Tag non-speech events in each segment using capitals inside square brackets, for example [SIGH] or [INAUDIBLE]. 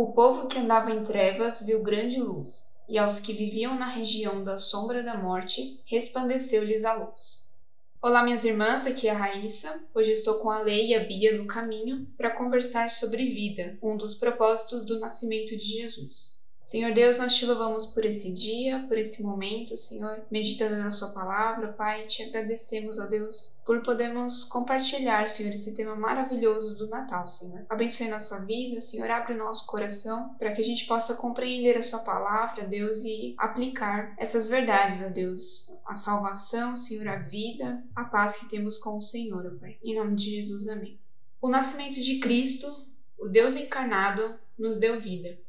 O povo que andava em trevas viu grande luz, e aos que viviam na região da sombra da morte, resplandeceu-lhes a luz. Olá, minhas irmãs, aqui é a Raíssa. Hoje estou com a Lei e a Bia no caminho para conversar sobre vida, um dos propósitos do nascimento de Jesus. Senhor Deus, nós te louvamos por esse dia, por esse momento, Senhor, meditando na Sua palavra, Pai, te agradecemos, ó Deus, por podermos compartilhar, Senhor, esse tema maravilhoso do Natal, Senhor. Abençoe nossa vida, Senhor, abre o nosso coração para que a gente possa compreender a Sua palavra, Deus, e aplicar essas verdades, ó Deus, a salvação, Senhor, a vida, a paz que temos com o Senhor, ó Pai. Em nome de Jesus, amém. O nascimento de Cristo, o Deus encarnado, nos deu vida.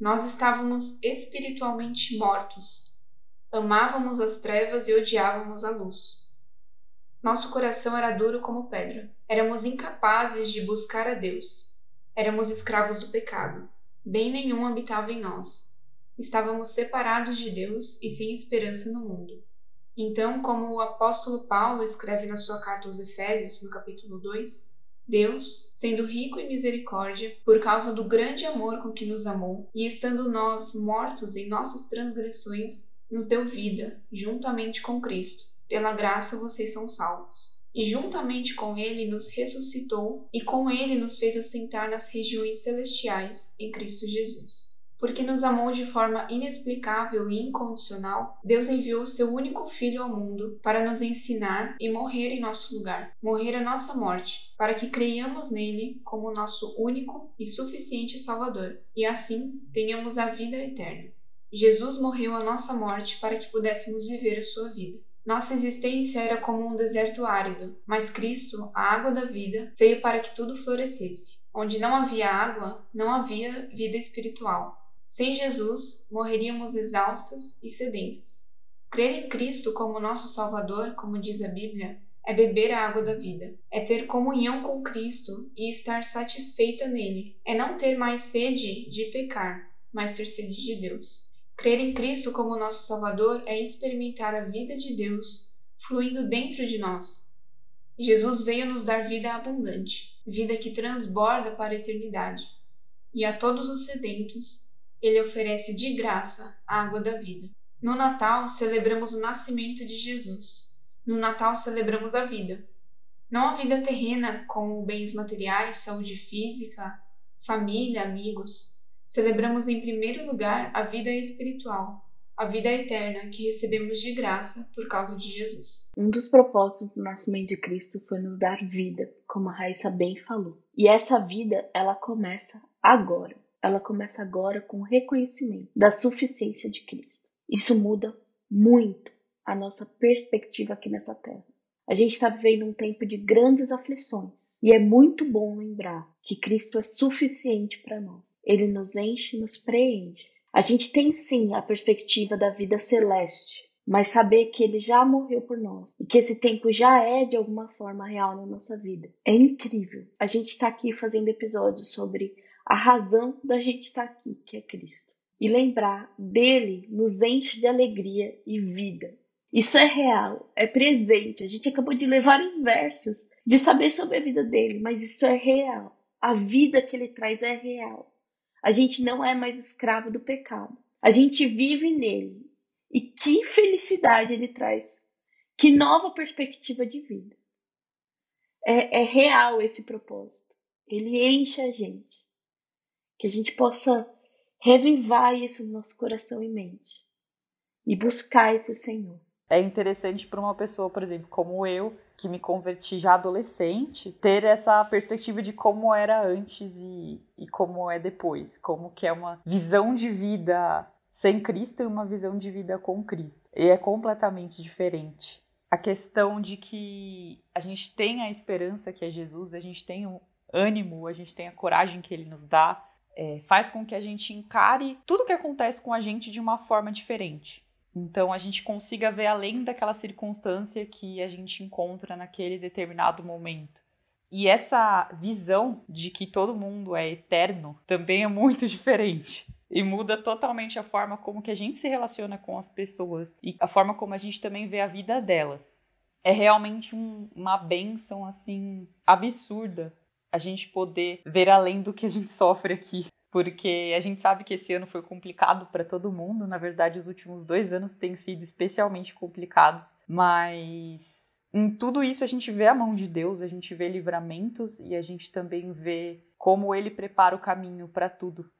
Nós estávamos espiritualmente mortos. Amávamos as trevas e odiávamos a luz. Nosso coração era duro como pedra. Éramos incapazes de buscar a Deus. Éramos escravos do pecado. Bem nenhum habitava em nós. Estávamos separados de Deus e sem esperança no mundo. Então, como o apóstolo Paulo escreve na sua carta aos Efésios, no capítulo 2, Deus, sendo rico em misericórdia, por causa do grande amor com que nos amou, e estando nós mortos em nossas transgressões, nos deu vida, juntamente com Cristo. Pela graça vocês são salvos. E juntamente com Ele nos ressuscitou, e com Ele nos fez assentar nas regiões celestiais em Cristo Jesus. Porque nos amou de forma inexplicável e incondicional, Deus enviou seu único Filho ao mundo para nos ensinar e morrer em nosso lugar, morrer a nossa morte, para que creiamos nele como nosso único e suficiente Salvador, e assim tenhamos a vida eterna. Jesus morreu a nossa morte para que pudéssemos viver a sua vida. Nossa existência era como um deserto árido, mas Cristo, a água da vida, veio para que tudo florescesse. Onde não havia água, não havia vida espiritual. Sem Jesus, morreríamos exaustas e sedentas. Crer em Cristo como nosso Salvador, como diz a Bíblia, é beber a água da vida, é ter comunhão com Cristo e estar satisfeita nele, é não ter mais sede de pecar, mas ter sede de Deus. Crer em Cristo como nosso Salvador é experimentar a vida de Deus fluindo dentro de nós. Jesus veio nos dar vida abundante, vida que transborda para a eternidade. E a todos os sedentos, ele oferece de graça a água da vida. No Natal, celebramos o nascimento de Jesus. No Natal, celebramos a vida. Não a vida terrena, como bens materiais, saúde física, família, amigos. Celebramos em primeiro lugar a vida espiritual, a vida eterna que recebemos de graça por causa de Jesus. Um dos propósitos do nascimento de Cristo foi nos dar vida, como a Raíssa bem falou. E essa vida, ela começa agora ela começa agora com o reconhecimento da suficiência de Cristo. Isso muda muito a nossa perspectiva aqui nessa terra. A gente está vivendo um tempo de grandes aflições e é muito bom lembrar que Cristo é suficiente para nós. Ele nos enche, nos preenche. A gente tem sim a perspectiva da vida celeste, mas saber que ele já morreu por nós e que esse tempo já é de alguma forma real na nossa vida é incrível. A gente está aqui fazendo episódios sobre a razão da gente estar tá aqui, que é Cristo. E lembrar dele nos enche de alegria e vida. Isso é real, é presente. A gente acabou de ler vários versos de saber sobre a vida dele, mas isso é real. A vida que ele traz é real. A gente não é mais escravo do pecado. A gente vive nele. E que felicidade ele traz. Que nova perspectiva de vida. É, é real esse propósito. Ele enche a gente que a gente possa revivar isso no nosso coração e mente e buscar esse Senhor. É interessante para uma pessoa, por exemplo, como eu, que me converti já adolescente, ter essa perspectiva de como era antes e, e como é depois, como que é uma visão de vida sem Cristo e uma visão de vida com Cristo. E é completamente diferente. A questão de que a gente tem a esperança que é Jesus, a gente tem o ânimo, a gente tem a coragem que ele nos dá, é, faz com que a gente encare tudo que acontece com a gente de uma forma diferente. Então a gente consiga ver além daquela circunstância que a gente encontra naquele determinado momento. E essa visão de que todo mundo é eterno também é muito [LAUGHS] diferente. E muda totalmente a forma como que a gente se relaciona com as pessoas e a forma como a gente também vê a vida delas. É realmente um, uma benção assim absurda a gente poder ver além do que a gente [LAUGHS] sofre aqui. porque a gente sabe que esse ano foi complicado para todo mundo. Na verdade, os últimos dois anos têm sido especialmente complicados, mas em tudo isso a gente vê a mão de Deus, a gente vê livramentos e a gente também vê como ele prepara o caminho para tudo.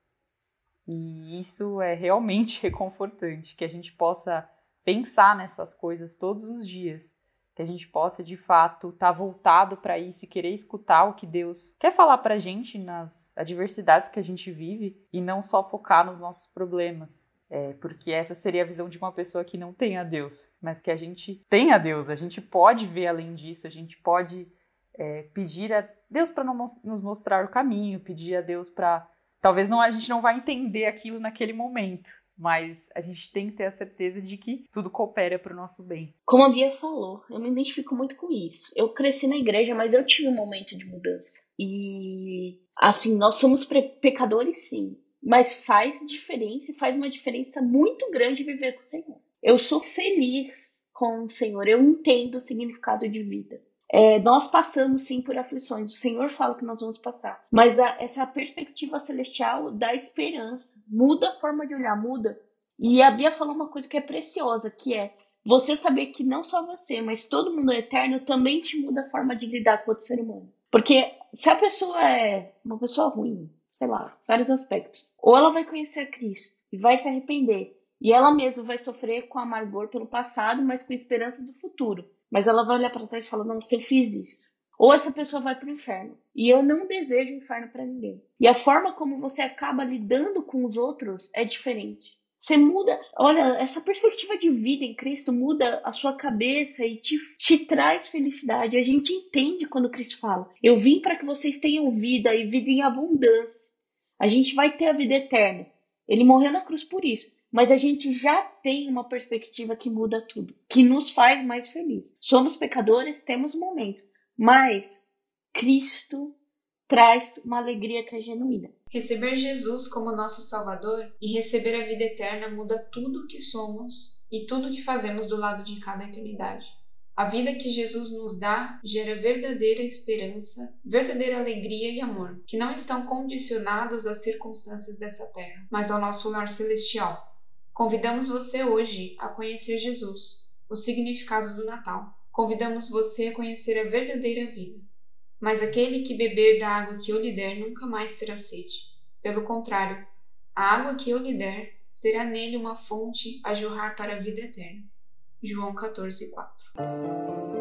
E isso é realmente [LAUGHS] reconfortante, que a gente possa pensar nessas coisas todos os dias que a gente possa de fato estar tá voltado para isso e querer escutar o que Deus quer falar para a gente nas adversidades que a gente vive e não só focar nos nossos problemas. É, porque essa seria a visão de uma pessoa que não tem a Deus, mas que a gente tem a Deus, a gente pode ver além disso, a gente pode é, pedir a Deus para nos mostrar o caminho, pedir a Deus para. Talvez não, a gente não vai entender aquilo naquele momento, mas a gente tem que ter a certeza de que tudo coopera para o nosso bem. Como a Bia falou, eu me identifico muito com isso. Eu cresci na igreja, mas eu tive um momento de mudança. E assim, nós somos pecadores sim, mas faz diferença e faz uma diferença muito grande viver com o Senhor. Eu sou feliz com o Senhor, eu entendo o significado de vida. É, nós passamos sim por aflições, o Senhor fala que nós vamos passar, mas a, essa perspectiva celestial dá esperança, muda a forma de olhar, muda. E a Bia falou uma coisa que é preciosa, que é você saber que não só você, mas todo mundo é eterno também te muda a forma de lidar com outro ser humano. Porque se a pessoa é uma pessoa ruim, sei lá, vários aspectos, ou ela vai conhecer Cristo e vai se arrepender, e ela mesma vai sofrer com amargor pelo passado, mas com esperança do futuro. Mas ela vai olhar para trás e falar: não, se eu fiz isso. Ou essa pessoa vai para o inferno. E eu não desejo inferno para ninguém. E a forma como você acaba lidando com os outros é diferente. Você muda, olha, essa perspectiva de vida em Cristo muda a sua cabeça e te, te traz felicidade. A gente entende quando Cristo fala: Eu vim para que vocês tenham vida e vida em abundância. A gente vai ter a vida eterna. Ele morreu na cruz por isso mas a gente já tem uma perspectiva que muda tudo, que nos faz mais felizes. Somos pecadores, temos momentos, mas Cristo traz uma alegria que é genuína. Receber Jesus como nosso Salvador e receber a vida eterna muda tudo o que somos e tudo o que fazemos do lado de cada eternidade. A vida que Jesus nos dá gera verdadeira esperança, verdadeira alegria e amor, que não estão condicionados às circunstâncias dessa terra, mas ao nosso lar celestial. Convidamos você hoje a conhecer Jesus, o significado do Natal. Convidamos você a conhecer a verdadeira vida. Mas aquele que beber da água que eu lhe der nunca mais terá sede. Pelo contrário, a água que eu lhe der será nele uma fonte a jorrar para a vida eterna. João 14, 4.